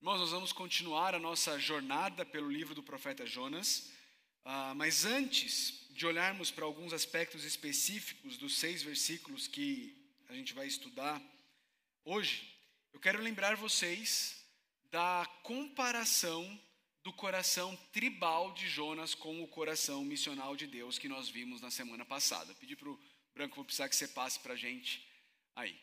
Irmãos, nós vamos continuar a nossa jornada pelo livro do profeta Jonas, uh, mas antes de olharmos para alguns aspectos específicos dos seis versículos que a gente vai estudar hoje, eu quero lembrar vocês da comparação do coração tribal de Jonas com o coração missional de Deus que nós vimos na semana passada. Pedi para o Branco, vou precisar que você passe para a gente aí.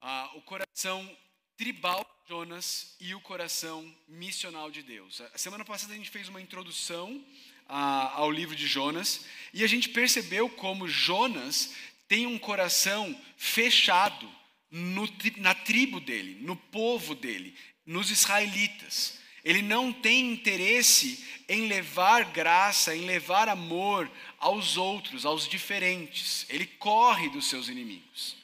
Ah, o coração tribal Jonas e o coração missional de Deus. A semana passada a gente fez uma introdução ah, ao livro de Jonas e a gente percebeu como Jonas tem um coração fechado no, na tribo dele, no povo dele, nos israelitas. Ele não tem interesse em levar graça, em levar amor aos outros, aos diferentes. Ele corre dos seus inimigos.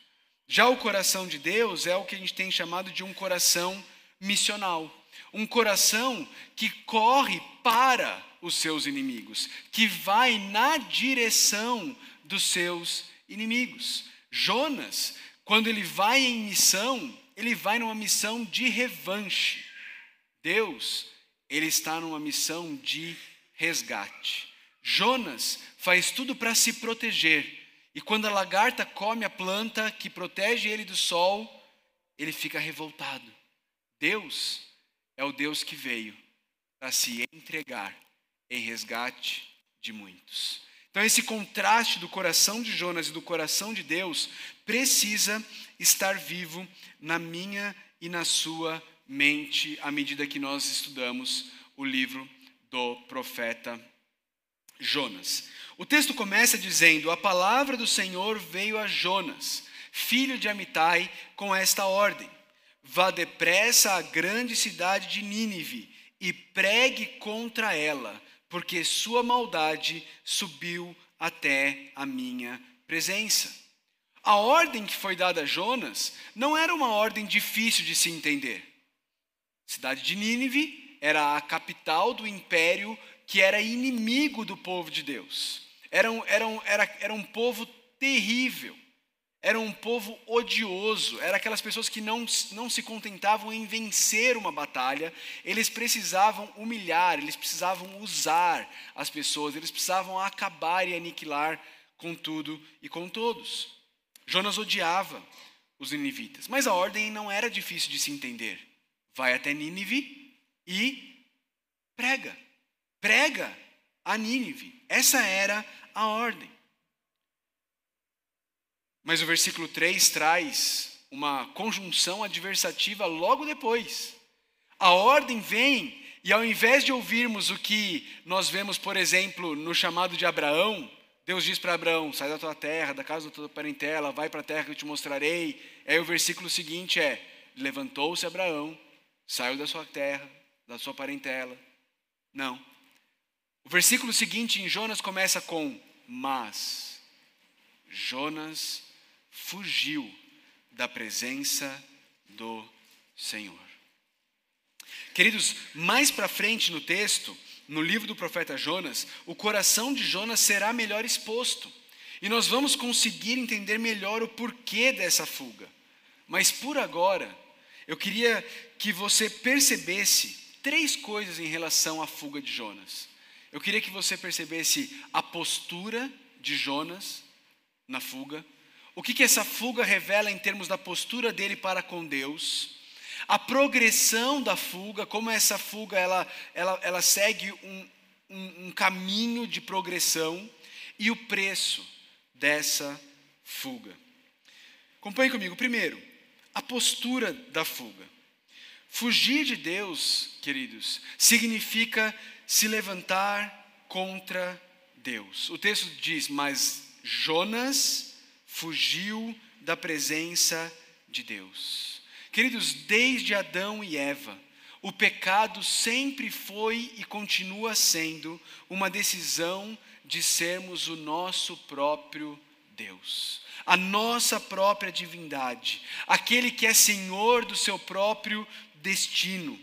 Já o coração de Deus é o que a gente tem chamado de um coração missional. Um coração que corre para os seus inimigos, que vai na direção dos seus inimigos. Jonas, quando ele vai em missão, ele vai numa missão de revanche. Deus, ele está numa missão de resgate. Jonas faz tudo para se proteger e quando a lagarta come a planta que protege ele do sol, ele fica revoltado. Deus é o Deus que veio para se entregar em resgate de muitos. Então, esse contraste do coração de Jonas e do coração de Deus precisa estar vivo na minha e na sua mente à medida que nós estudamos o livro do profeta Jonas. O texto começa dizendo: A palavra do Senhor veio a Jonas, filho de Amitai, com esta ordem: Vá depressa à grande cidade de Nínive e pregue contra ela, porque sua maldade subiu até a minha presença. A ordem que foi dada a Jonas não era uma ordem difícil de se entender. A cidade de Nínive era a capital do império que era inimigo do povo de Deus. Era um, era um, era, era um povo terrível. Era um povo odioso. Era aquelas pessoas que não, não se contentavam em vencer uma batalha. Eles precisavam humilhar, eles precisavam usar as pessoas, eles precisavam acabar e aniquilar com tudo e com todos. Jonas odiava os ninivitas, mas a ordem não era difícil de se entender. Vai até Nínive e prega prega a Nínive. Essa era a ordem. Mas o versículo 3 traz uma conjunção adversativa logo depois. A ordem vem e ao invés de ouvirmos o que nós vemos, por exemplo, no chamado de Abraão, Deus diz para Abraão: sai da tua terra, da casa da tua parentela, vai para a terra que eu te mostrarei. Aí o versículo seguinte é: levantou-se Abraão, saiu da sua terra, da sua parentela. Não. O versículo seguinte em Jonas começa com: Mas Jonas fugiu da presença do Senhor. Queridos, mais para frente no texto, no livro do profeta Jonas, o coração de Jonas será melhor exposto. E nós vamos conseguir entender melhor o porquê dessa fuga. Mas por agora, eu queria que você percebesse três coisas em relação à fuga de Jonas. Eu queria que você percebesse a postura de Jonas na fuga, o que, que essa fuga revela em termos da postura dele para com Deus, a progressão da fuga, como essa fuga ela, ela, ela segue um, um, um caminho de progressão e o preço dessa fuga. Acompanhe comigo. Primeiro, a postura da fuga. Fugir de Deus, queridos, significa se levantar contra Deus. O texto diz: Mas Jonas fugiu da presença de Deus. Queridos, desde Adão e Eva, o pecado sempre foi e continua sendo uma decisão de sermos o nosso próprio Deus, a nossa própria divindade, aquele que é senhor do seu próprio destino.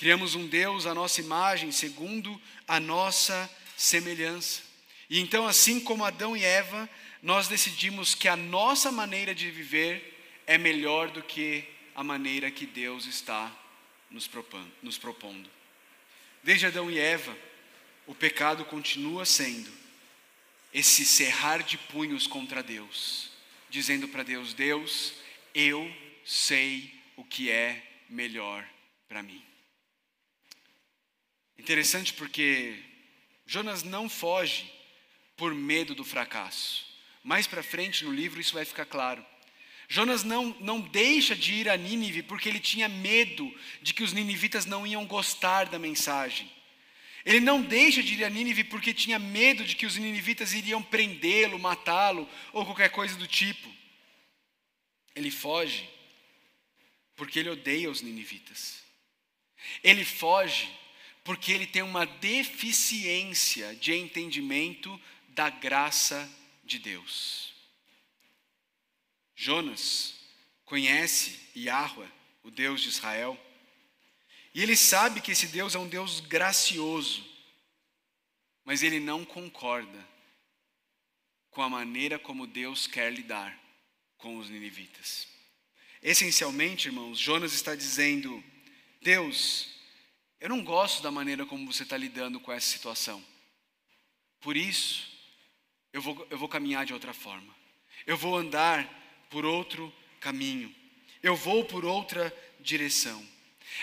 Criamos um Deus à nossa imagem, segundo a nossa semelhança. E então, assim como Adão e Eva, nós decidimos que a nossa maneira de viver é melhor do que a maneira que Deus está nos propondo. Desde Adão e Eva, o pecado continua sendo esse cerrar de punhos contra Deus, dizendo para Deus: Deus, eu sei o que é melhor para mim. Interessante porque Jonas não foge por medo do fracasso. Mais para frente no livro isso vai ficar claro. Jonas não, não deixa de ir a Nínive porque ele tinha medo de que os ninivitas não iam gostar da mensagem. Ele não deixa de ir a Nínive porque tinha medo de que os ninivitas iriam prendê-lo, matá-lo ou qualquer coisa do tipo. Ele foge porque ele odeia os ninivitas. Ele foge porque ele tem uma deficiência de entendimento da graça de Deus. Jonas conhece Yahweh, o Deus de Israel, e ele sabe que esse Deus é um Deus gracioso, mas ele não concorda com a maneira como Deus quer lidar com os ninivitas. Essencialmente, irmãos, Jonas está dizendo: Deus, eu não gosto da maneira como você está lidando com essa situação. Por isso, eu vou, eu vou caminhar de outra forma. Eu vou andar por outro caminho. Eu vou por outra direção.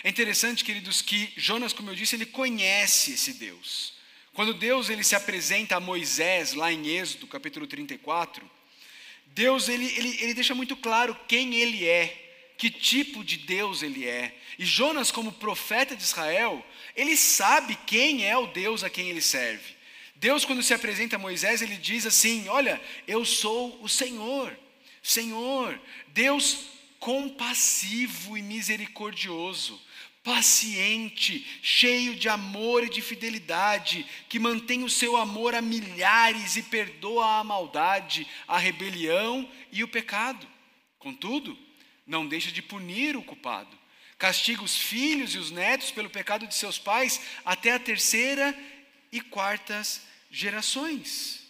É interessante, queridos, que Jonas, como eu disse, ele conhece esse Deus. Quando Deus ele se apresenta a Moisés, lá em Êxodo, capítulo 34, Deus ele, ele, ele deixa muito claro quem ele é que tipo de Deus ele é. E Jonas, como profeta de Israel, ele sabe quem é o Deus a quem ele serve. Deus, quando se apresenta a Moisés, ele diz assim: Olha, eu sou o Senhor, Senhor, Deus compassivo e misericordioso, paciente, cheio de amor e de fidelidade, que mantém o seu amor a milhares e perdoa a maldade, a rebelião e o pecado. Contudo, não deixa de punir o culpado. Castiga os filhos e os netos pelo pecado de seus pais até a terceira e quartas gerações.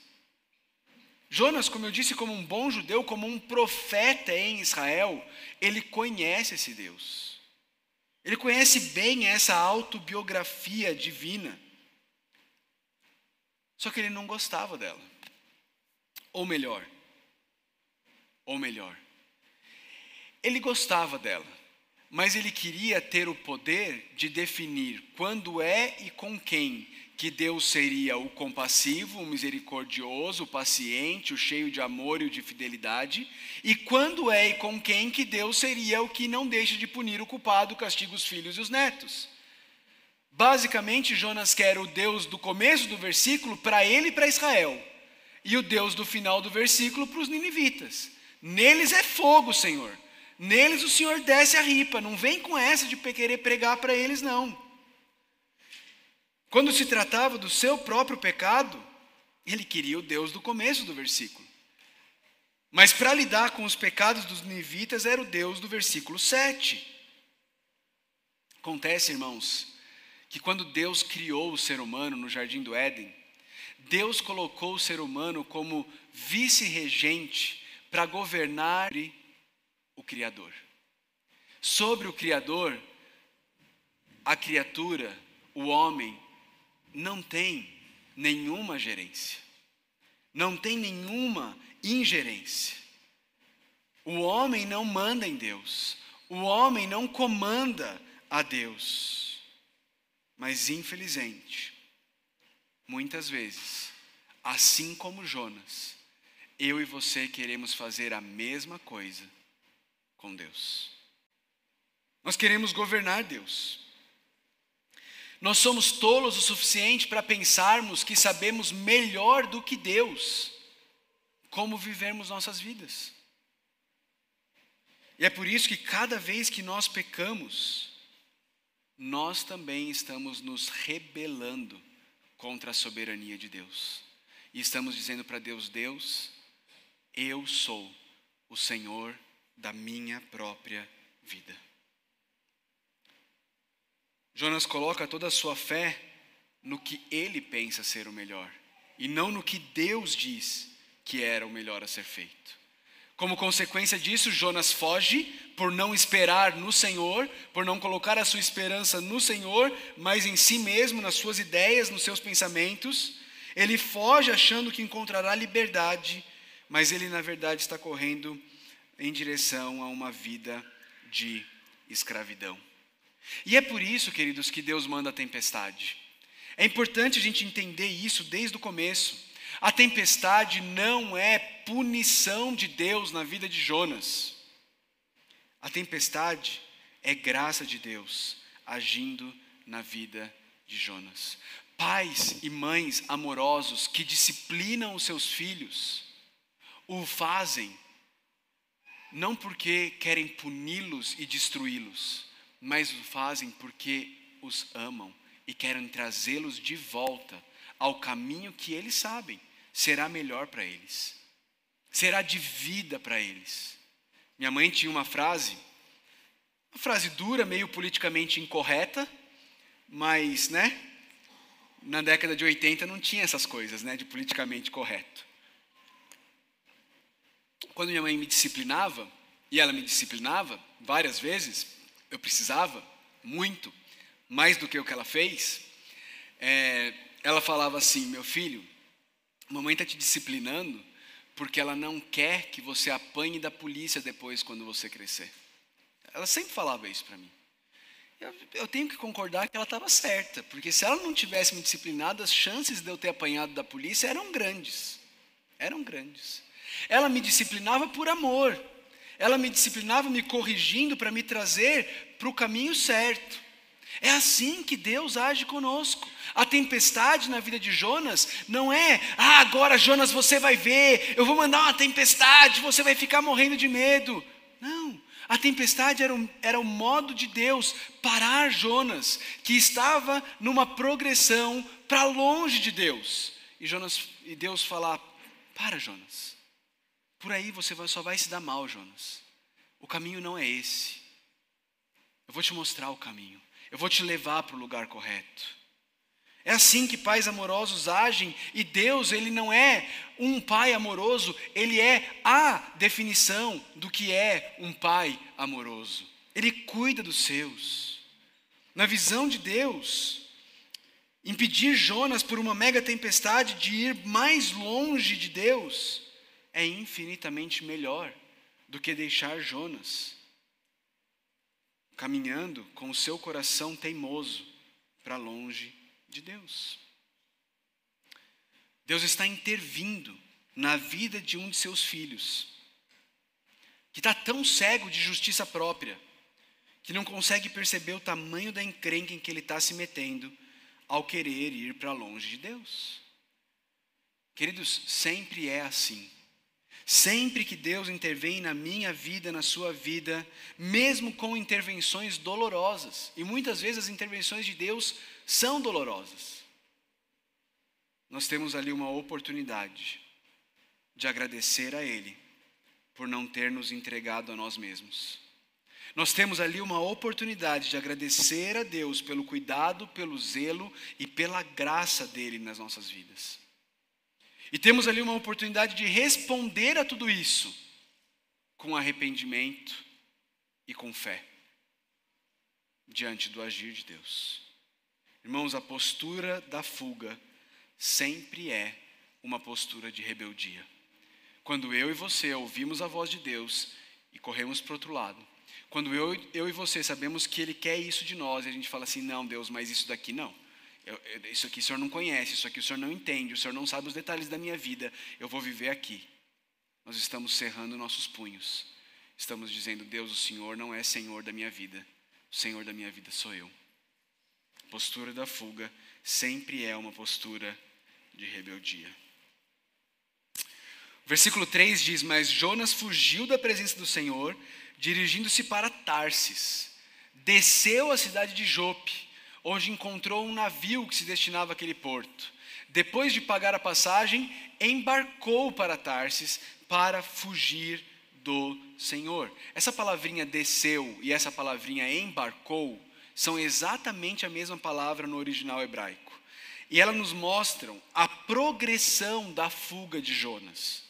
Jonas, como eu disse, como um bom judeu, como um profeta em Israel, ele conhece esse Deus. Ele conhece bem essa autobiografia divina. Só que ele não gostava dela. Ou melhor, ou melhor, ele gostava dela, mas ele queria ter o poder de definir quando é e com quem que Deus seria o compassivo, o misericordioso, o paciente, o cheio de amor e de fidelidade, e quando é e com quem que Deus seria o que não deixa de punir o culpado, castiga os filhos e os netos. Basicamente, Jonas quer o Deus do começo do versículo para ele e para Israel, e o Deus do final do versículo para os ninivitas. Neles é fogo, Senhor. Neles o Senhor desce a ripa, não vem com essa de querer pregar para eles, não. Quando se tratava do seu próprio pecado, ele queria o Deus do começo do versículo. Mas para lidar com os pecados dos nivitas era o Deus do versículo 7. Acontece, irmãos, que quando Deus criou o ser humano no jardim do Éden, Deus colocou o ser humano como vice-regente para governar o Criador. Sobre o Criador, a criatura, o homem, não tem nenhuma gerência, não tem nenhuma ingerência. O homem não manda em Deus, o homem não comanda a Deus. Mas infelizmente, muitas vezes, assim como Jonas, eu e você queremos fazer a mesma coisa com Deus. Nós queremos governar Deus. Nós somos tolos o suficiente para pensarmos que sabemos melhor do que Deus como vivermos nossas vidas. E é por isso que cada vez que nós pecamos, nós também estamos nos rebelando contra a soberania de Deus. E estamos dizendo para Deus: Deus, eu sou o Senhor da minha própria vida. Jonas coloca toda a sua fé no que ele pensa ser o melhor e não no que Deus diz que era o melhor a ser feito. Como consequência disso, Jonas foge por não esperar no Senhor, por não colocar a sua esperança no Senhor, mas em si mesmo, nas suas ideias, nos seus pensamentos. Ele foge achando que encontrará liberdade, mas ele na verdade está correndo em direção a uma vida de escravidão. E é por isso, queridos, que Deus manda a tempestade. É importante a gente entender isso desde o começo. A tempestade não é punição de Deus na vida de Jonas. A tempestade é graça de Deus agindo na vida de Jonas. Pais e mães amorosos que disciplinam os seus filhos o fazem não porque querem puni-los e destruí-los, mas o fazem porque os amam e querem trazê-los de volta ao caminho que eles sabem será melhor para eles, será de vida para eles. Minha mãe tinha uma frase, uma frase dura, meio politicamente incorreta, mas, né? Na década de 80 não tinha essas coisas, né, de politicamente correto. Quando minha mãe me disciplinava, e ela me disciplinava várias vezes, eu precisava, muito, mais do que o que ela fez, é, ela falava assim: meu filho, mamãe está te disciplinando porque ela não quer que você apanhe da polícia depois quando você crescer. Ela sempre falava isso para mim. Eu, eu, tenho que concordar que ela estava certa, porque se ela não tivesse me disciplinado, as chances de eu ter apanhado da polícia eram grandes. Eram grandes. Ela me disciplinava por amor. Ela me disciplinava me corrigindo para me trazer para o caminho certo. É assim que Deus age conosco. A tempestade na vida de Jonas não é, ah, agora Jonas você vai ver, eu vou mandar uma tempestade, você vai ficar morrendo de medo. Não, a tempestade era o, era o modo de Deus parar Jonas, que estava numa progressão para longe de Deus. E, Jonas, e Deus falar: para, Jonas, por aí você só vai se dar mal, Jonas. O caminho não é esse. Eu vou te mostrar o caminho. Eu vou te levar para o lugar correto. É assim que pais amorosos agem, e Deus, ele não é um pai amoroso, ele é a definição do que é um pai amoroso. Ele cuida dos seus. Na visão de Deus, impedir Jonas por uma mega tempestade de ir mais longe de Deus é infinitamente melhor do que deixar Jonas caminhando com o seu coração teimoso para longe de Deus. Deus está intervindo na vida de um de seus filhos, que está tão cego de justiça própria, que não consegue perceber o tamanho da encrenca em que ele está se metendo ao querer ir para longe de Deus. Queridos, sempre é assim. Sempre que Deus intervém na minha vida, na sua vida, mesmo com intervenções dolorosas, e muitas vezes as intervenções de Deus são dolorosas, nós temos ali uma oportunidade de agradecer a Ele por não ter nos entregado a nós mesmos. Nós temos ali uma oportunidade de agradecer a Deus pelo cuidado, pelo zelo e pela graça dele nas nossas vidas. E temos ali uma oportunidade de responder a tudo isso com arrependimento e com fé diante do agir de Deus. Irmãos, a postura da fuga sempre é uma postura de rebeldia. Quando eu e você ouvimos a voz de Deus e corremos para o outro lado, quando eu, eu e você sabemos que Ele quer isso de nós, e a gente fala assim: não, Deus, mas isso daqui não. Eu, isso aqui o senhor não conhece, isso aqui o senhor não entende, o senhor não sabe os detalhes da minha vida, eu vou viver aqui. Nós estamos cerrando nossos punhos. Estamos dizendo: Deus, o Senhor não é Senhor da minha vida, o Senhor da minha vida sou eu. A postura da fuga sempre é uma postura de rebeldia. Versículo 3 diz: Mas Jonas fugiu da presença do Senhor, dirigindo-se para Tarsis, desceu à cidade de Jope onde encontrou um navio que se destinava àquele porto. Depois de pagar a passagem, embarcou para Tarsis para fugir do Senhor. Essa palavrinha desceu e essa palavrinha embarcou são exatamente a mesma palavra no original hebraico. E elas nos mostram a progressão da fuga de Jonas.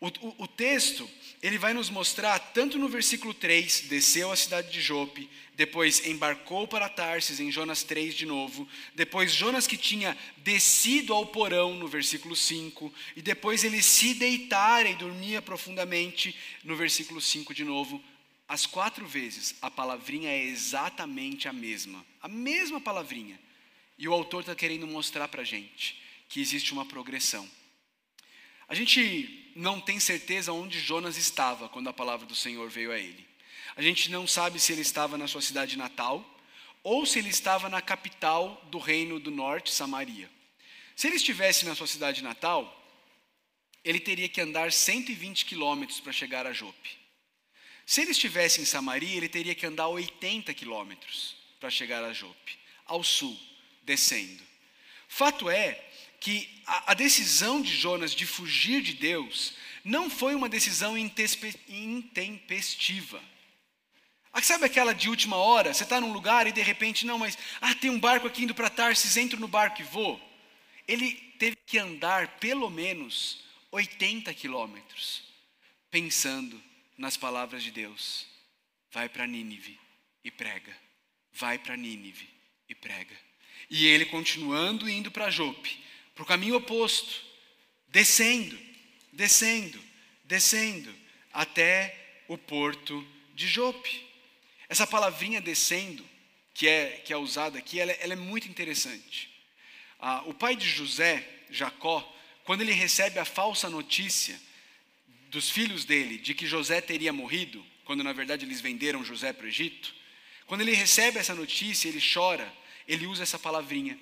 O, o, o, texto, ele vai nos mostrar, tanto no versículo 3, desceu à cidade de Jope, depois embarcou para Tarsis, em Jonas 3 de novo, depois Jonas que tinha descido ao porão, no versículo 5, e depois ele se deitara e dormia profundamente, no versículo 5 de novo. As quatro vezes, a palavrinha é exatamente a mesma, a mesma palavrinha. E o autor está querendo mostrar para a gente que existe uma progressão. A gente não tem certeza onde Jonas estava quando a palavra do Senhor veio a ele. A gente não sabe se ele estava na sua cidade natal ou se ele estava na capital do reino do norte, Samaria. Se ele estivesse na sua cidade natal, ele teria que andar 120 quilômetros para chegar a Jope. Se ele estivesse em Samaria, ele teria que andar 80 quilômetros para chegar a Jope, ao sul, descendo. Fato é que a, a decisão de Jonas de fugir de Deus não foi uma decisão intempestiva. Ah, sabe aquela de última hora? Você está num lugar e de repente, não, mas ah, tem um barco aqui indo para Tarsis, entro no barco e vou. Ele teve que andar pelo menos 80 quilômetros, pensando nas palavras de Deus. Vai para Nínive e prega. Vai para Nínive e prega. E ele continuando indo para Jope, para o caminho oposto, descendo, descendo, descendo, até o porto de Jope. Essa palavrinha descendo, que é, que é usada aqui, ela, ela é muito interessante. Ah, o pai de José, Jacó, quando ele recebe a falsa notícia dos filhos dele de que José teria morrido, quando na verdade eles venderam José para o Egito, quando ele recebe essa notícia, ele chora, ele usa essa palavrinha.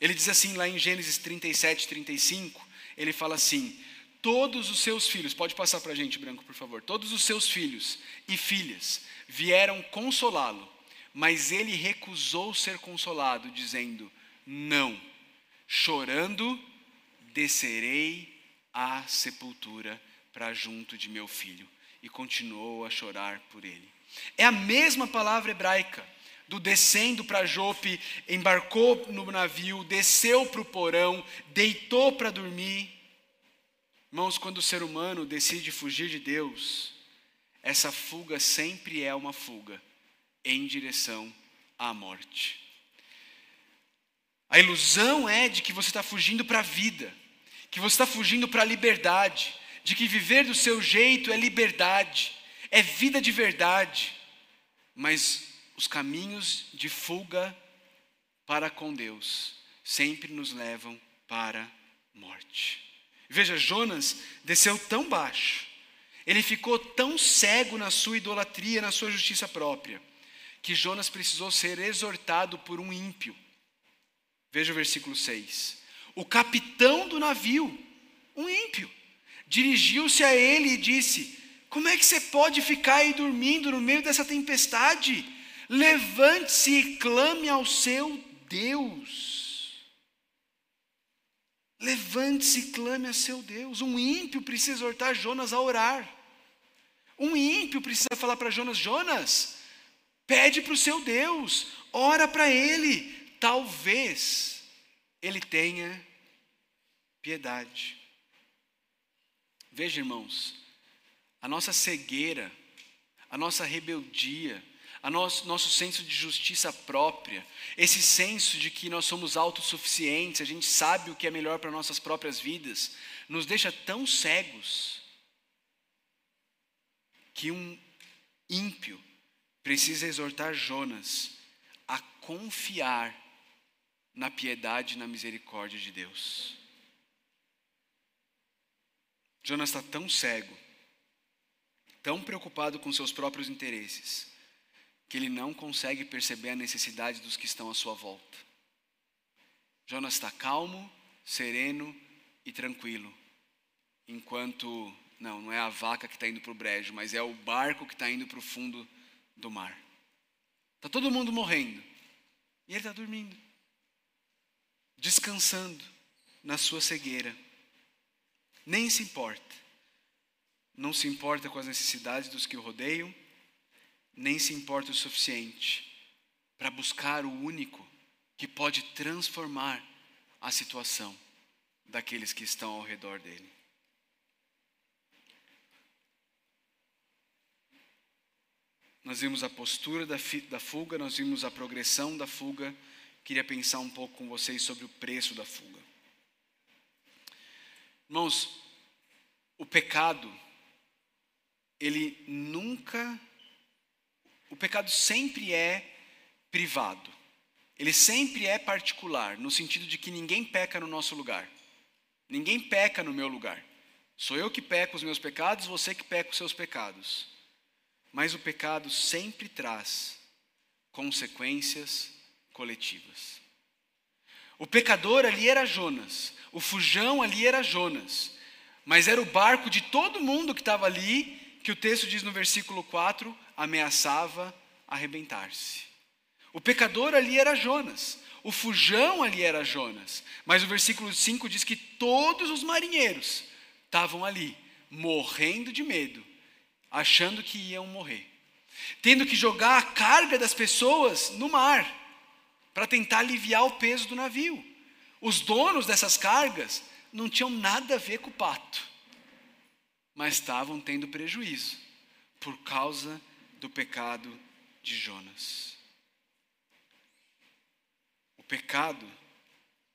Ele diz assim lá em Gênesis 37, 35, ele fala assim: Todos os seus filhos, pode passar para a gente, Branco, por favor. Todos os seus filhos e filhas vieram consolá-lo, mas ele recusou ser consolado, dizendo: Não, chorando, descerei à sepultura para junto de meu filho. E continuou a chorar por ele. É a mesma palavra hebraica do descendo para Jope, embarcou no navio, desceu para o porão, deitou para dormir. Irmãos, quando o ser humano decide fugir de Deus, essa fuga sempre é uma fuga em direção à morte. A ilusão é de que você está fugindo para a vida, que você está fugindo para a liberdade, de que viver do seu jeito é liberdade, é vida de verdade. Mas os caminhos de fuga para com Deus sempre nos levam para morte. Veja, Jonas desceu tão baixo, ele ficou tão cego na sua idolatria, na sua justiça própria, que Jonas precisou ser exortado por um ímpio. Veja o versículo 6. O capitão do navio, um ímpio, dirigiu-se a ele e disse: Como é que você pode ficar aí dormindo no meio dessa tempestade? Levante-se e clame ao seu Deus. Levante-se e clame a seu Deus. Um ímpio precisa exortar Jonas a orar. Um ímpio precisa falar para Jonas: Jonas, pede para o seu Deus, ora para ele. Talvez ele tenha piedade. Veja, irmãos, a nossa cegueira, a nossa rebeldia, a nosso, nosso senso de justiça própria, esse senso de que nós somos autossuficientes, a gente sabe o que é melhor para nossas próprias vidas, nos deixa tão cegos que um ímpio precisa exortar Jonas a confiar na piedade e na misericórdia de Deus. Jonas está tão cego, tão preocupado com seus próprios interesses, que ele não consegue perceber a necessidade dos que estão à sua volta. Jonas está calmo, sereno e tranquilo, enquanto, não, não é a vaca que está indo para o brejo, mas é o barco que está indo para o fundo do mar. Está todo mundo morrendo e ele está dormindo, descansando na sua cegueira. Nem se importa. Não se importa com as necessidades dos que o rodeiam nem se importa o suficiente para buscar o único que pode transformar a situação daqueles que estão ao redor dele. Nós vimos a postura da, da fuga, nós vimos a progressão da fuga. Queria pensar um pouco com vocês sobre o preço da fuga. Irmãos, o pecado, ele nunca o pecado sempre é privado. Ele sempre é particular, no sentido de que ninguém peca no nosso lugar. Ninguém peca no meu lugar. Sou eu que peco os meus pecados, você que peca os seus pecados. Mas o pecado sempre traz consequências coletivas. O pecador ali era Jonas, o fujão ali era Jonas, mas era o barco de todo mundo que estava ali, que o texto diz no versículo 4, ameaçava arrebentar-se. O pecador ali era Jonas, o fujão ali era Jonas, mas o versículo 5 diz que todos os marinheiros estavam ali, morrendo de medo, achando que iam morrer, tendo que jogar a carga das pessoas no mar, para tentar aliviar o peso do navio. Os donos dessas cargas não tinham nada a ver com o pato, mas estavam tendo prejuízo por causa do pecado de Jonas. O pecado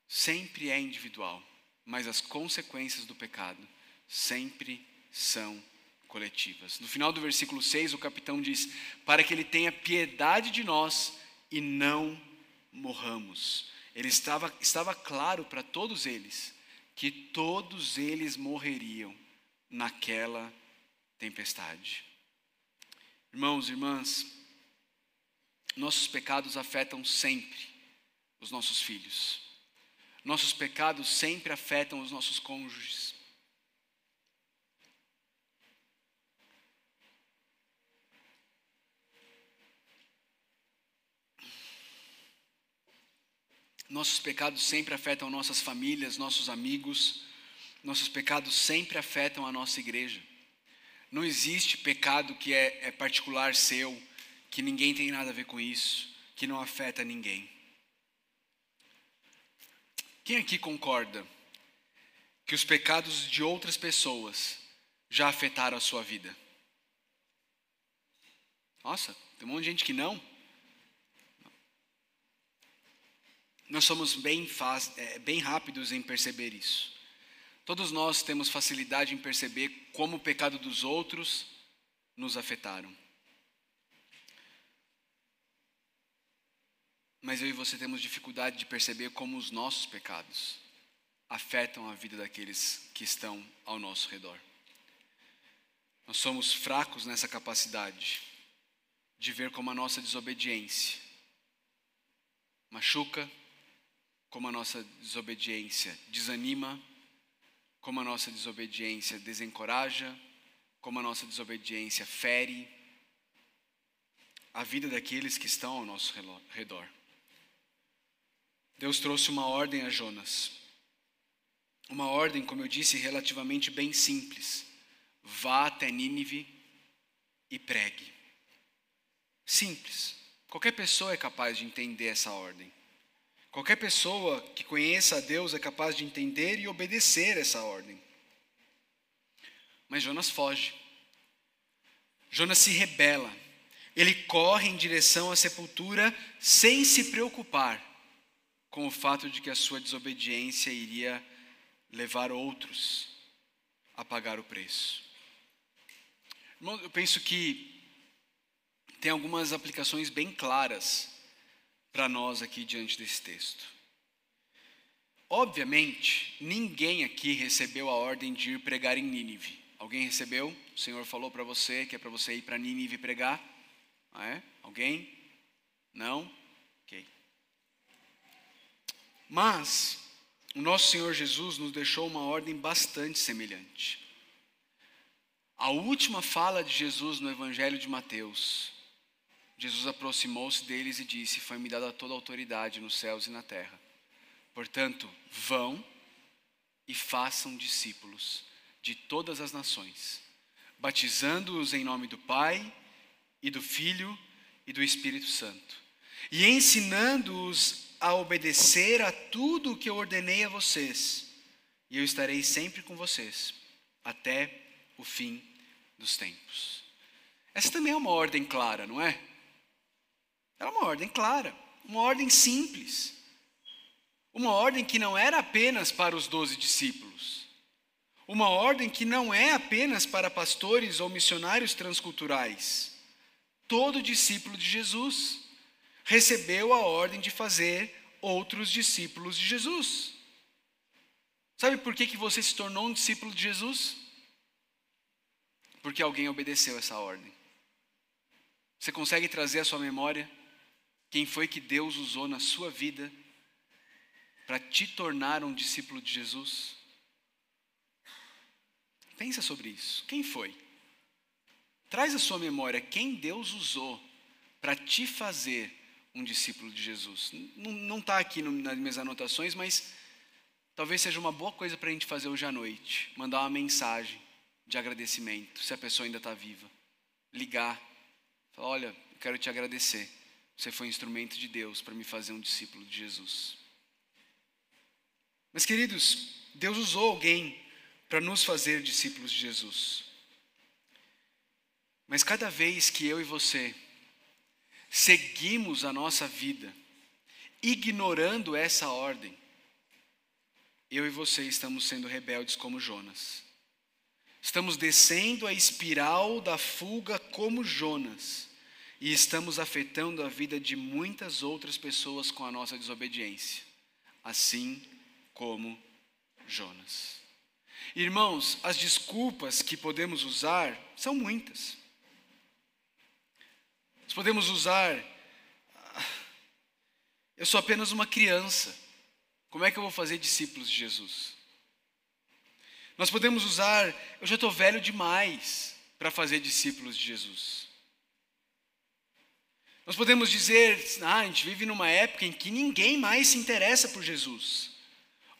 sempre é individual, mas as consequências do pecado sempre são coletivas. No final do versículo 6, o capitão diz: Para que ele tenha piedade de nós e não morramos. Ele estava, estava claro para todos eles que todos eles morreriam naquela tempestade. Irmãos e irmãs, nossos pecados afetam sempre os nossos filhos. Nossos pecados sempre afetam os nossos cônjuges. Nossos pecados sempre afetam nossas famílias, nossos amigos. Nossos pecados sempre afetam a nossa igreja. Não existe pecado que é, é particular seu, que ninguém tem nada a ver com isso, que não afeta ninguém. Quem aqui concorda que os pecados de outras pessoas já afetaram a sua vida? Nossa, tem um monte de gente que não. nós somos bem, é, bem rápidos em perceber isso. Todos nós temos facilidade em perceber como o pecado dos outros nos afetaram. Mas eu e você temos dificuldade de perceber como os nossos pecados afetam a vida daqueles que estão ao nosso redor. Nós somos fracos nessa capacidade de ver como a nossa desobediência machuca, como a nossa desobediência desanima, como a nossa desobediência desencoraja, como a nossa desobediência fere a vida daqueles que estão ao nosso redor. Deus trouxe uma ordem a Jonas. Uma ordem, como eu disse, relativamente bem simples. Vá até Nínive e pregue. Simples. Qualquer pessoa é capaz de entender essa ordem. Qualquer pessoa que conheça a Deus é capaz de entender e obedecer essa ordem. Mas Jonas foge. Jonas se rebela. Ele corre em direção à sepultura sem se preocupar com o fato de que a sua desobediência iria levar outros a pagar o preço. eu penso que tem algumas aplicações bem claras para nós aqui diante desse texto. Obviamente, ninguém aqui recebeu a ordem de ir pregar em Nínive. Alguém recebeu? O Senhor falou para você que é para você ir para Nínive pregar? Ah, é? Alguém? Não? Ok. Mas, o nosso Senhor Jesus nos deixou uma ordem bastante semelhante. A última fala de Jesus no Evangelho de Mateus Jesus aproximou-se deles e disse: Foi-me dada toda a autoridade nos céus e na terra. Portanto, vão e façam discípulos de todas as nações, batizando-os em nome do Pai e do Filho e do Espírito Santo, e ensinando-os a obedecer a tudo o que eu ordenei a vocês, e eu estarei sempre com vocês até o fim dos tempos. Essa também é uma ordem clara, não é? Era uma ordem clara, uma ordem simples. Uma ordem que não era apenas para os doze discípulos. Uma ordem que não é apenas para pastores ou missionários transculturais. Todo discípulo de Jesus recebeu a ordem de fazer outros discípulos de Jesus. Sabe por que, que você se tornou um discípulo de Jesus? Porque alguém obedeceu essa ordem. Você consegue trazer à sua memória quem foi que Deus usou na sua vida para te tornar um discípulo de Jesus? Pensa sobre isso. Quem foi? Traz à sua memória quem Deus usou para te fazer um discípulo de Jesus. Não está aqui no, nas minhas anotações, mas talvez seja uma boa coisa para a gente fazer hoje à noite. Mandar uma mensagem de agradecimento, se a pessoa ainda está viva. Ligar. Falar, olha, eu quero te agradecer. Você foi instrumento de Deus para me fazer um discípulo de Jesus. Mas, queridos, Deus usou alguém para nos fazer discípulos de Jesus. Mas cada vez que eu e você seguimos a nossa vida ignorando essa ordem, eu e você estamos sendo rebeldes como Jonas. Estamos descendo a espiral da fuga como Jonas. E estamos afetando a vida de muitas outras pessoas com a nossa desobediência, assim como Jonas. Irmãos, as desculpas que podemos usar são muitas. Nós podemos usar. Ah, eu sou apenas uma criança. Como é que eu vou fazer discípulos de Jesus? Nós podemos usar. Eu já estou velho demais para fazer discípulos de Jesus. Nós podemos dizer, ah, a gente vive numa época em que ninguém mais se interessa por Jesus.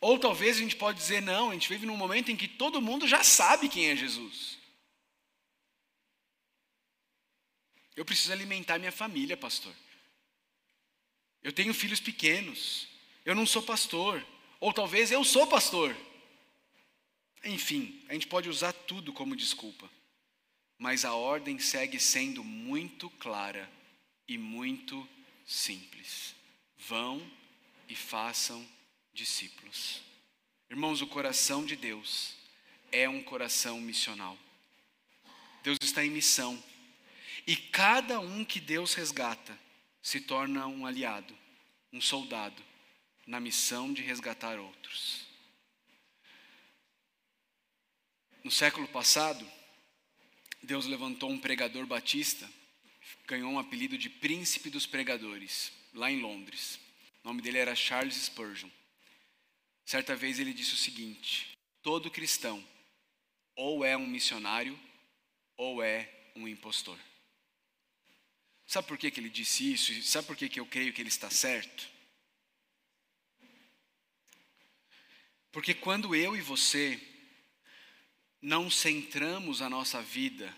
Ou talvez a gente pode dizer, não, a gente vive num momento em que todo mundo já sabe quem é Jesus. Eu preciso alimentar minha família, pastor. Eu tenho filhos pequenos. Eu não sou pastor. Ou talvez eu sou pastor. Enfim, a gente pode usar tudo como desculpa. Mas a ordem segue sendo muito clara e muito simples. Vão e façam discípulos. Irmãos, o coração de Deus é um coração missional. Deus está em missão. E cada um que Deus resgata se torna um aliado, um soldado, na missão de resgatar outros. No século passado, Deus levantou um pregador batista, ganhou um apelido de Príncipe dos Pregadores, lá em Londres. O nome dele era Charles Spurgeon. Certa vez ele disse o seguinte: todo cristão ou é um missionário ou é um impostor. Sabe por que, que ele disse isso? Sabe por que, que eu creio que ele está certo? Porque quando eu e você não centramos a nossa vida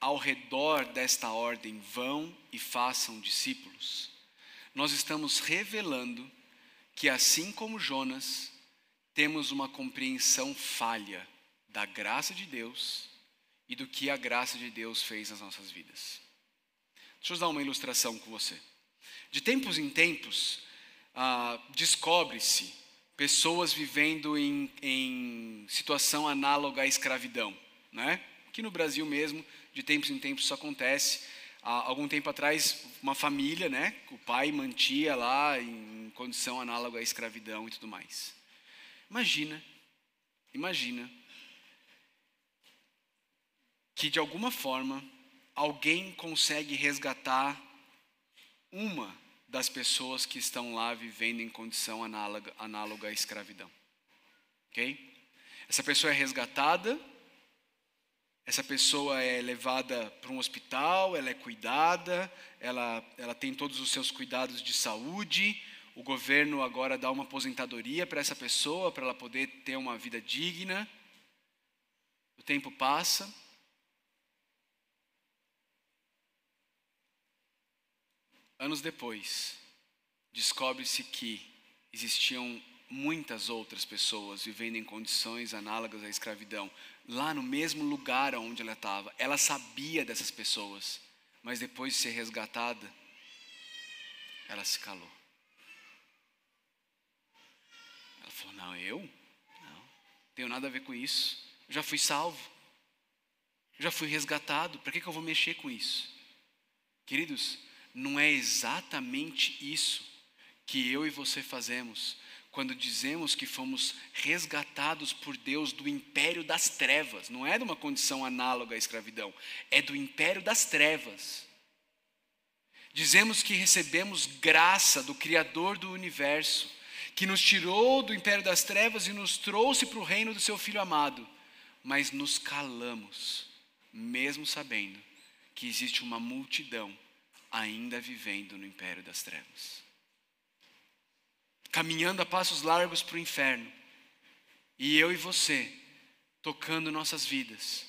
ao redor desta ordem, vão e façam discípulos, nós estamos revelando que, assim como Jonas, temos uma compreensão falha da graça de Deus e do que a graça de Deus fez nas nossas vidas. Deixa eu dar uma ilustração com você. De tempos em tempos, ah, descobre-se pessoas vivendo em, em, situação análoga à escravidão. Né? Aqui no Brasil mesmo, de tempos em tempos isso acontece. Há algum tempo atrás, uma família, né, o pai mantia lá em condição análoga à escravidão e tudo mais. Imagina, imagina que de alguma forma alguém consegue resgatar uma das pessoas que estão lá vivendo em condição análoga, análoga à escravidão. Ok? Essa pessoa é resgatada, essa pessoa é levada para um hospital, ela é cuidada, ela, ela tem todos os seus cuidados de saúde, o governo agora dá uma aposentadoria para essa pessoa, para ela poder ter uma vida digna. O tempo passa, Anos depois, descobre-se que existiam muitas outras pessoas vivendo em condições análogas à escravidão lá no mesmo lugar onde ela estava. Ela sabia dessas pessoas, mas depois de ser resgatada, ela se calou. Ela falou: Não, eu? Não, tenho nada a ver com isso. Eu já fui salvo. Já fui resgatado. Para que, que eu vou mexer com isso? Queridos, não é exatamente isso que eu e você fazemos quando dizemos que fomos resgatados por Deus do império das trevas, não é de uma condição análoga à escravidão, é do império das trevas. Dizemos que recebemos graça do Criador do universo, que nos tirou do império das trevas e nos trouxe para o reino do seu Filho amado, mas nos calamos, mesmo sabendo que existe uma multidão ainda vivendo no império das trevas caminhando a passos largos para o inferno. E eu e você, tocando nossas vidas,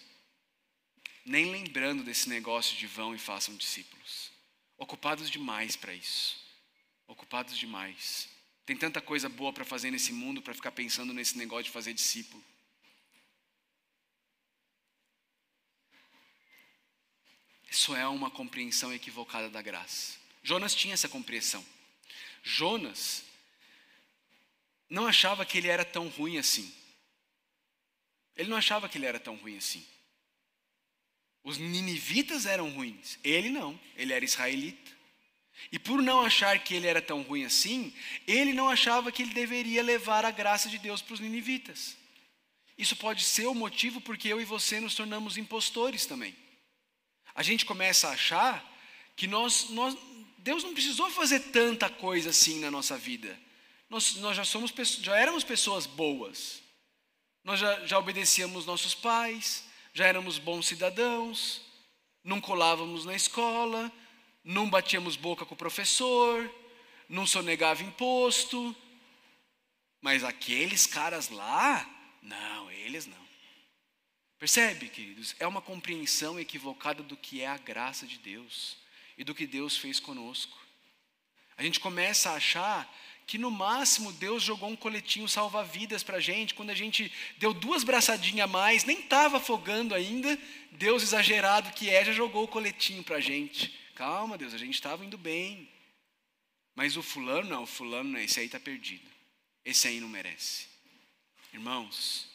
nem lembrando desse negócio de vão e façam discípulos. Ocupados demais para isso. Ocupados demais. Tem tanta coisa boa para fazer nesse mundo para ficar pensando nesse negócio de fazer discípulo. Isso é uma compreensão equivocada da graça. Jonas tinha essa compreensão. Jonas não achava que ele era tão ruim assim. Ele não achava que ele era tão ruim assim. Os ninivitas eram ruins, ele não, ele era israelita. E por não achar que ele era tão ruim assim, ele não achava que ele deveria levar a graça de Deus para os ninivitas. Isso pode ser o motivo porque eu e você nos tornamos impostores também. A gente começa a achar que nós, nós Deus não precisou fazer tanta coisa assim na nossa vida nós, nós já, somos, já éramos pessoas boas. Nós já, já obedecíamos nossos pais, já éramos bons cidadãos, não colávamos na escola, não batíamos boca com o professor, não sonegava imposto. Mas aqueles caras lá, não, eles não. Percebe, queridos? É uma compreensão equivocada do que é a graça de Deus e do que Deus fez conosco. A gente começa a achar que no máximo Deus jogou um coletinho salva-vidas para a gente, quando a gente deu duas braçadinhas a mais, nem estava afogando ainda, Deus exagerado que é, já jogou o coletinho para a gente. Calma, Deus, a gente estava indo bem. Mas o fulano, não, o fulano não, esse aí está perdido. Esse aí não merece. Irmãos,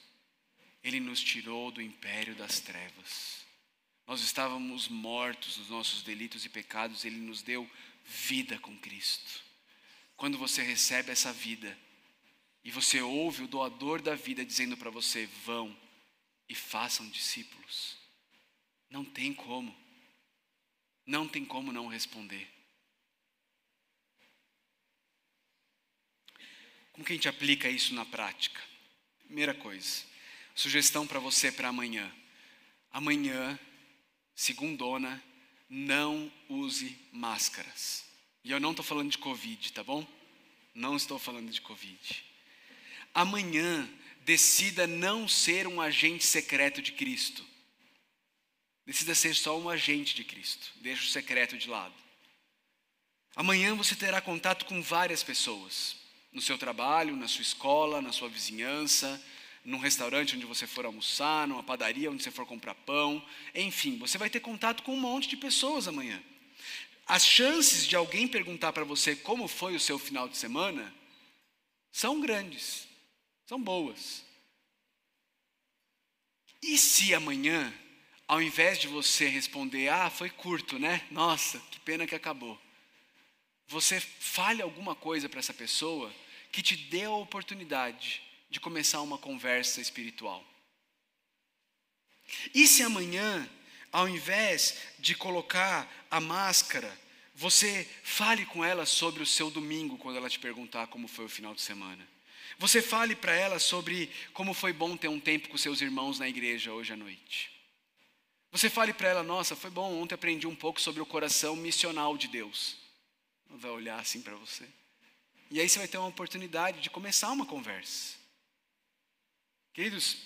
ele nos tirou do império das trevas. Nós estávamos mortos nos nossos delitos e pecados, ele nos deu vida com Cristo. Quando você recebe essa vida e você ouve o doador da vida dizendo para você: vão e façam discípulos, não tem como, não tem como não responder. Como que a gente aplica isso na prática? Primeira coisa, sugestão para você para amanhã. Amanhã, segundona, não use máscaras. E eu não estou falando de Covid, tá bom? Não estou falando de Covid. Amanhã, decida não ser um agente secreto de Cristo. Decida ser só um agente de Cristo. Deixa o secreto de lado. Amanhã você terá contato com várias pessoas. No seu trabalho, na sua escola, na sua vizinhança, num restaurante onde você for almoçar, numa padaria onde você for comprar pão. Enfim, você vai ter contato com um monte de pessoas amanhã as chances de alguém perguntar para você como foi o seu final de semana são grandes, são boas. E se amanhã, ao invés de você responder, ah, foi curto, né? Nossa, que pena que acabou. Você fale alguma coisa para essa pessoa que te dê a oportunidade de começar uma conversa espiritual. E se amanhã ao invés de colocar a máscara, você fale com ela sobre o seu domingo quando ela te perguntar como foi o final de semana. Você fale para ela sobre como foi bom ter um tempo com seus irmãos na igreja hoje à noite. Você fale para ela, nossa, foi bom, ontem aprendi um pouco sobre o coração missional de Deus. Ela vai olhar assim para você. E aí você vai ter uma oportunidade de começar uma conversa. Queridos,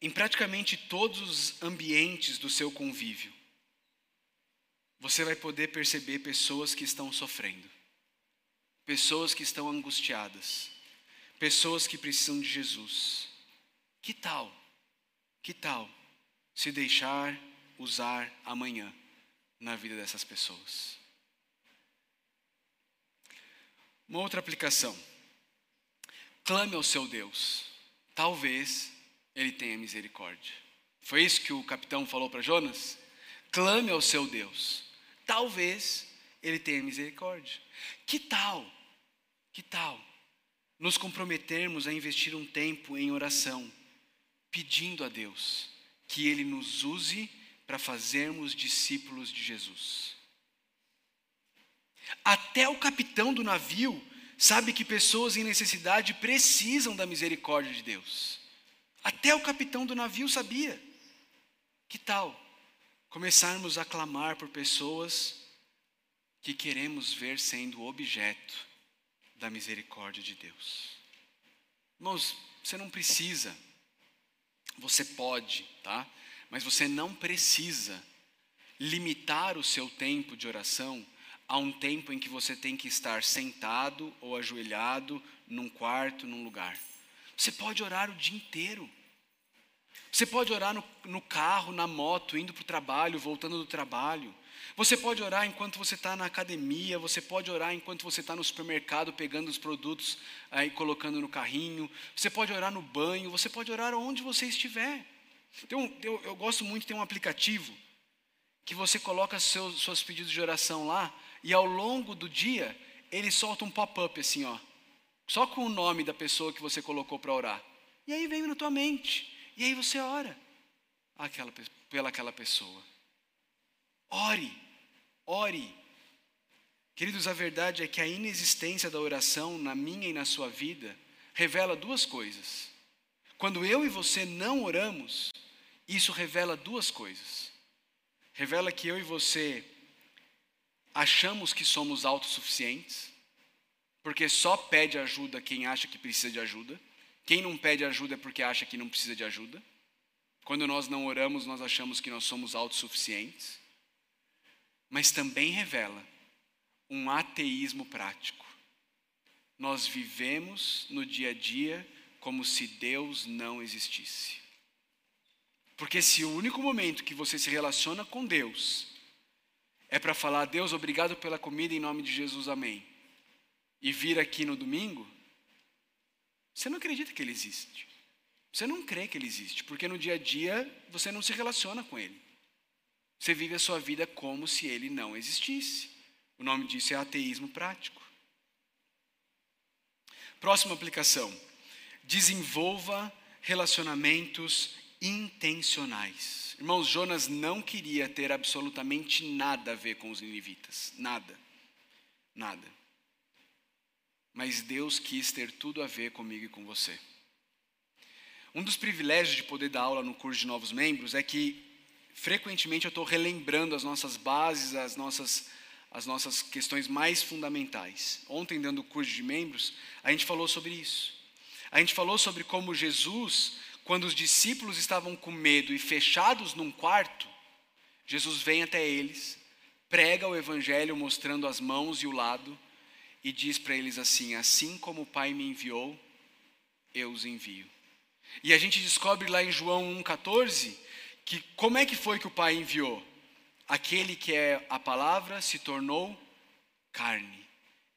em praticamente todos os ambientes do seu convívio, você vai poder perceber pessoas que estão sofrendo, pessoas que estão angustiadas, pessoas que precisam de Jesus. Que tal Que tal se deixar usar amanhã na vida dessas pessoas? Uma outra aplicação. Clame ao seu Deus. Talvez ele tenha misericórdia. Foi isso que o capitão falou para Jonas? Clame ao seu Deus. Talvez ele tenha misericórdia. Que tal? Que tal nos comprometermos a investir um tempo em oração, pedindo a Deus que ele nos use para fazermos discípulos de Jesus? Até o capitão do navio sabe que pessoas em necessidade precisam da misericórdia de Deus. Até o capitão do navio sabia. Que tal começarmos a clamar por pessoas que queremos ver sendo objeto da misericórdia de Deus? Irmãos, você não precisa, você pode, tá? Mas você não precisa limitar o seu tempo de oração a um tempo em que você tem que estar sentado ou ajoelhado num quarto, num lugar. Você pode orar o dia inteiro. Você pode orar no, no carro, na moto, indo para o trabalho, voltando do trabalho. Você pode orar enquanto você está na academia, você pode orar enquanto você está no supermercado pegando os produtos aí colocando no carrinho, você pode orar no banho, você pode orar onde você estiver. Então, eu, eu gosto muito, tem um aplicativo que você coloca seus, seus pedidos de oração lá e ao longo do dia ele solta um pop-up assim, ó, só com o nome da pessoa que você colocou para orar. E aí vem na tua mente. E aí você ora aquela, pela aquela pessoa. Ore, ore. Queridos, a verdade é que a inexistência da oração na minha e na sua vida revela duas coisas. Quando eu e você não oramos, isso revela duas coisas. Revela que eu e você achamos que somos autossuficientes, porque só pede ajuda quem acha que precisa de ajuda. Quem não pede ajuda é porque acha que não precisa de ajuda. Quando nós não oramos, nós achamos que nós somos autossuficientes. Mas também revela um ateísmo prático. Nós vivemos no dia a dia como se Deus não existisse. Porque se o único momento que você se relaciona com Deus é para falar, Deus, obrigado pela comida em nome de Jesus, amém, e vir aqui no domingo, você não acredita que ele existe. Você não crê que ele existe, porque no dia a dia você não se relaciona com ele. Você vive a sua vida como se ele não existisse. O nome disso é ateísmo prático. Próxima aplicação. Desenvolva relacionamentos intencionais. Irmãos, Jonas não queria ter absolutamente nada a ver com os ninivitas. Nada. Nada. Mas Deus quis ter tudo a ver comigo e com você. Um dos privilégios de poder dar aula no curso de novos membros é que frequentemente eu estou relembrando as nossas bases, as nossas, as nossas questões mais fundamentais. Ontem, dando o curso de membros, a gente falou sobre isso. A gente falou sobre como Jesus, quando os discípulos estavam com medo e fechados num quarto, Jesus vem até eles, prega o evangelho mostrando as mãos e o lado e diz para eles assim: Assim como o Pai me enviou, eu os envio. E a gente descobre lá em João 1,14 que como é que foi que o Pai enviou? Aquele que é a palavra se tornou carne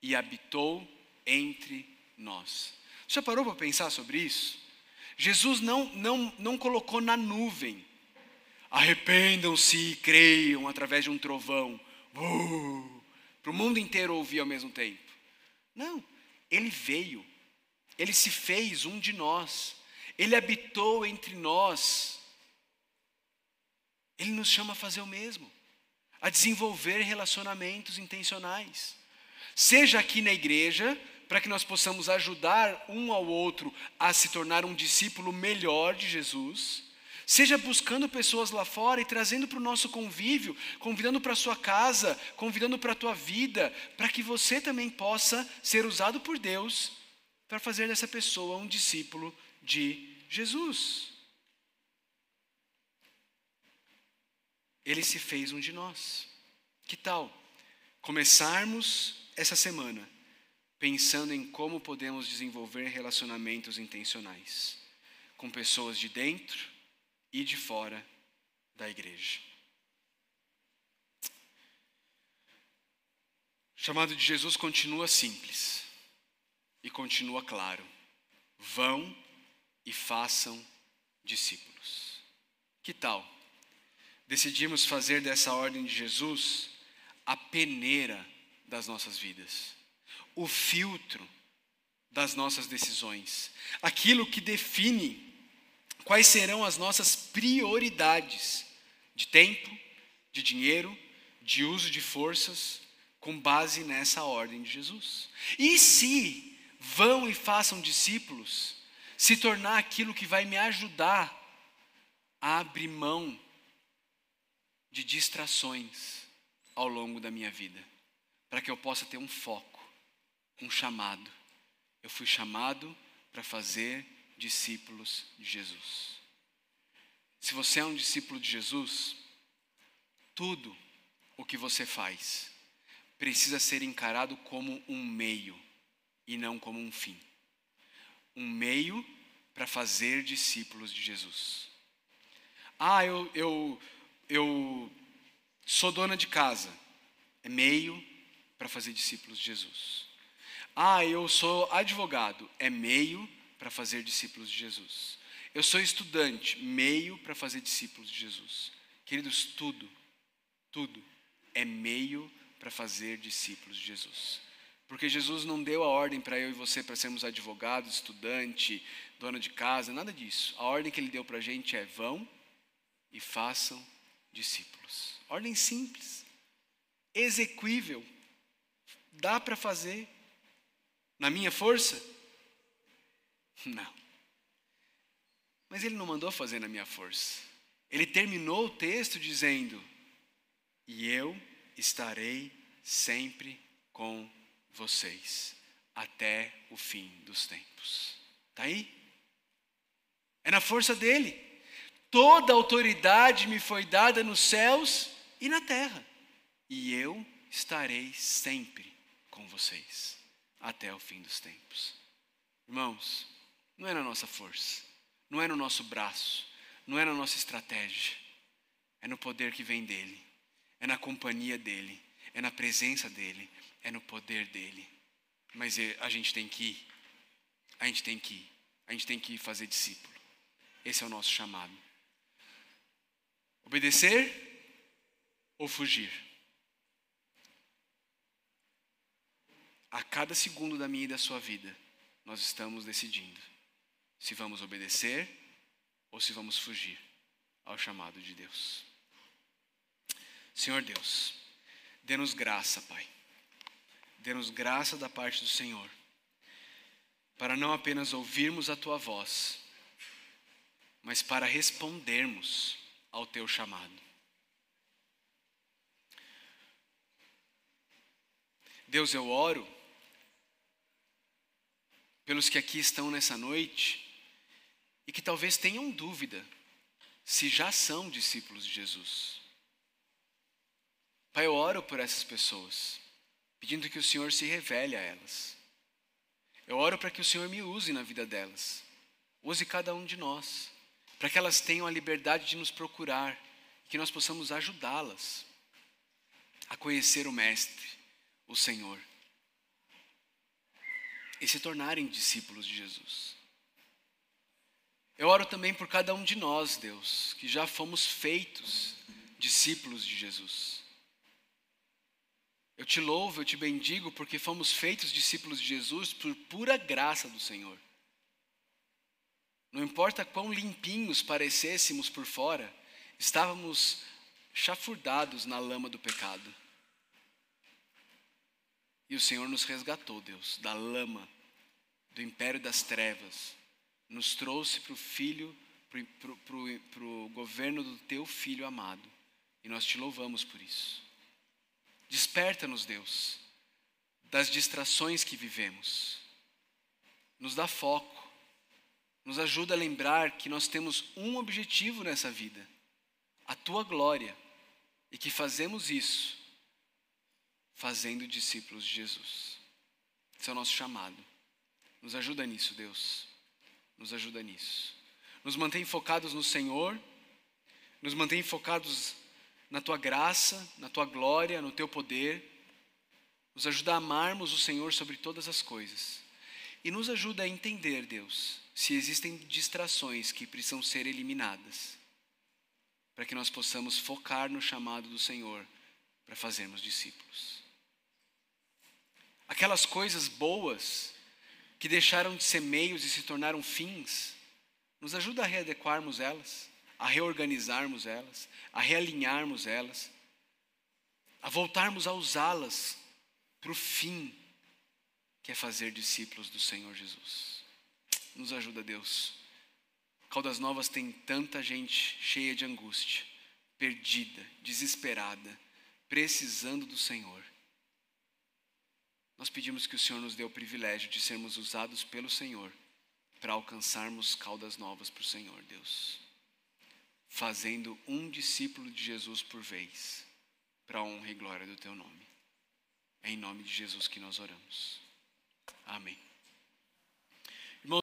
e habitou entre nós. Você parou para pensar sobre isso? Jesus não, não, não colocou na nuvem. Arrependam-se e creiam através de um trovão. Uh, para o mundo inteiro ouvir ao mesmo tempo. Não, ele veio, ele se fez um de nós, ele habitou entre nós. Ele nos chama a fazer o mesmo, a desenvolver relacionamentos intencionais. Seja aqui na igreja, para que nós possamos ajudar um ao outro a se tornar um discípulo melhor de Jesus, Seja buscando pessoas lá fora e trazendo para o nosso convívio, convidando para a sua casa, convidando para a tua vida, para que você também possa ser usado por Deus para fazer dessa pessoa um discípulo de Jesus. Ele se fez um de nós. Que tal começarmos essa semana pensando em como podemos desenvolver relacionamentos intencionais com pessoas de dentro e de fora da igreja. O chamado de Jesus continua simples e continua claro. Vão e façam discípulos. Que tal? Decidimos fazer dessa ordem de Jesus a peneira das nossas vidas, o filtro das nossas decisões, aquilo que define quais serão as nossas prioridades de tempo, de dinheiro, de uso de forças, com base nessa ordem de Jesus. E se vão e façam discípulos, se tornar aquilo que vai me ajudar a abrir mão de distrações ao longo da minha vida, para que eu possa ter um foco, um chamado. Eu fui chamado para fazer discípulos de Jesus. Se você é um discípulo de Jesus, tudo o que você faz precisa ser encarado como um meio e não como um fim. Um meio para fazer discípulos de Jesus. Ah, eu, eu, eu sou dona de casa. É meio para fazer discípulos de Jesus. Ah, eu sou advogado. É meio para fazer discípulos de Jesus. Eu sou estudante, meio para fazer discípulos de Jesus. Queridos, tudo, tudo é meio para fazer discípulos de Jesus. Porque Jesus não deu a ordem para eu e você para sermos advogados, estudante, dona de casa, nada disso. A ordem que ele deu para a gente é: vão e façam discípulos. Ordem simples, execuível, dá para fazer. Na minha força? Não. Mas ele não mandou fazer na minha força. Ele terminou o texto dizendo: E eu estarei sempre com vocês até o fim dos tempos. Está aí? É na força dele. Toda autoridade me foi dada nos céus e na terra. E eu estarei sempre com vocês até o fim dos tempos. Irmãos, não é na nossa força, não é no nosso braço, não é na nossa estratégia. É no poder que vem dele, é na companhia dele, é na presença dele, é no poder dele. Mas é, a gente tem que ir, a gente tem que ir, a gente tem que ir fazer discípulo. Esse é o nosso chamado. Obedecer ou fugir? A cada segundo da minha e da sua vida, nós estamos decidindo se vamos obedecer ou se vamos fugir ao chamado de Deus. Senhor Deus, dê-nos graça, Pai. Dê-nos graça da parte do Senhor, para não apenas ouvirmos a tua voz, mas para respondermos ao teu chamado. Deus, eu oro pelos que aqui estão nessa noite e que talvez tenham dúvida se já são discípulos de Jesus. Pai, eu oro por essas pessoas, pedindo que o Senhor se revele a elas. Eu oro para que o Senhor me use na vida delas, use cada um de nós, para que elas tenham a liberdade de nos procurar, que nós possamos ajudá-las a conhecer o Mestre, o Senhor, e se tornarem discípulos de Jesus. Eu oro também por cada um de nós, Deus, que já fomos feitos discípulos de Jesus. Eu te louvo, eu te bendigo, porque fomos feitos discípulos de Jesus por pura graça do Senhor. Não importa quão limpinhos parecêssemos por fora, estávamos chafurdados na lama do pecado. E o Senhor nos resgatou, Deus, da lama, do império das trevas, nos trouxe para o filho, para o governo do teu filho amado. E nós te louvamos por isso. Desperta-nos, Deus, das distrações que vivemos. Nos dá foco. Nos ajuda a lembrar que nós temos um objetivo nessa vida: a tua glória. E que fazemos isso fazendo discípulos de Jesus. Esse é o nosso chamado. Nos ajuda nisso, Deus nos ajuda nisso. Nos mantém focados no Senhor nos mantém focados na tua graça, na tua glória, no teu poder. Nos ajuda a amarmos o Senhor sobre todas as coisas. E nos ajuda a entender, Deus, se existem distrações que precisam ser eliminadas, para que nós possamos focar no chamado do Senhor para fazermos discípulos. Aquelas coisas boas que deixaram de ser meios e se tornaram fins, nos ajuda a readequarmos elas, a reorganizarmos elas, a realinharmos elas, a voltarmos a usá-las para o fim, que é fazer discípulos do Senhor Jesus. Nos ajuda, Deus. Caldas Novas tem tanta gente cheia de angústia, perdida, desesperada, precisando do Senhor. Nós pedimos que o Senhor nos dê o privilégio de sermos usados pelo Senhor para alcançarmos caudas novas para o Senhor, Deus. Fazendo um discípulo de Jesus por vez, para a honra e glória do Teu nome. É em nome de Jesus que nós oramos. Amém.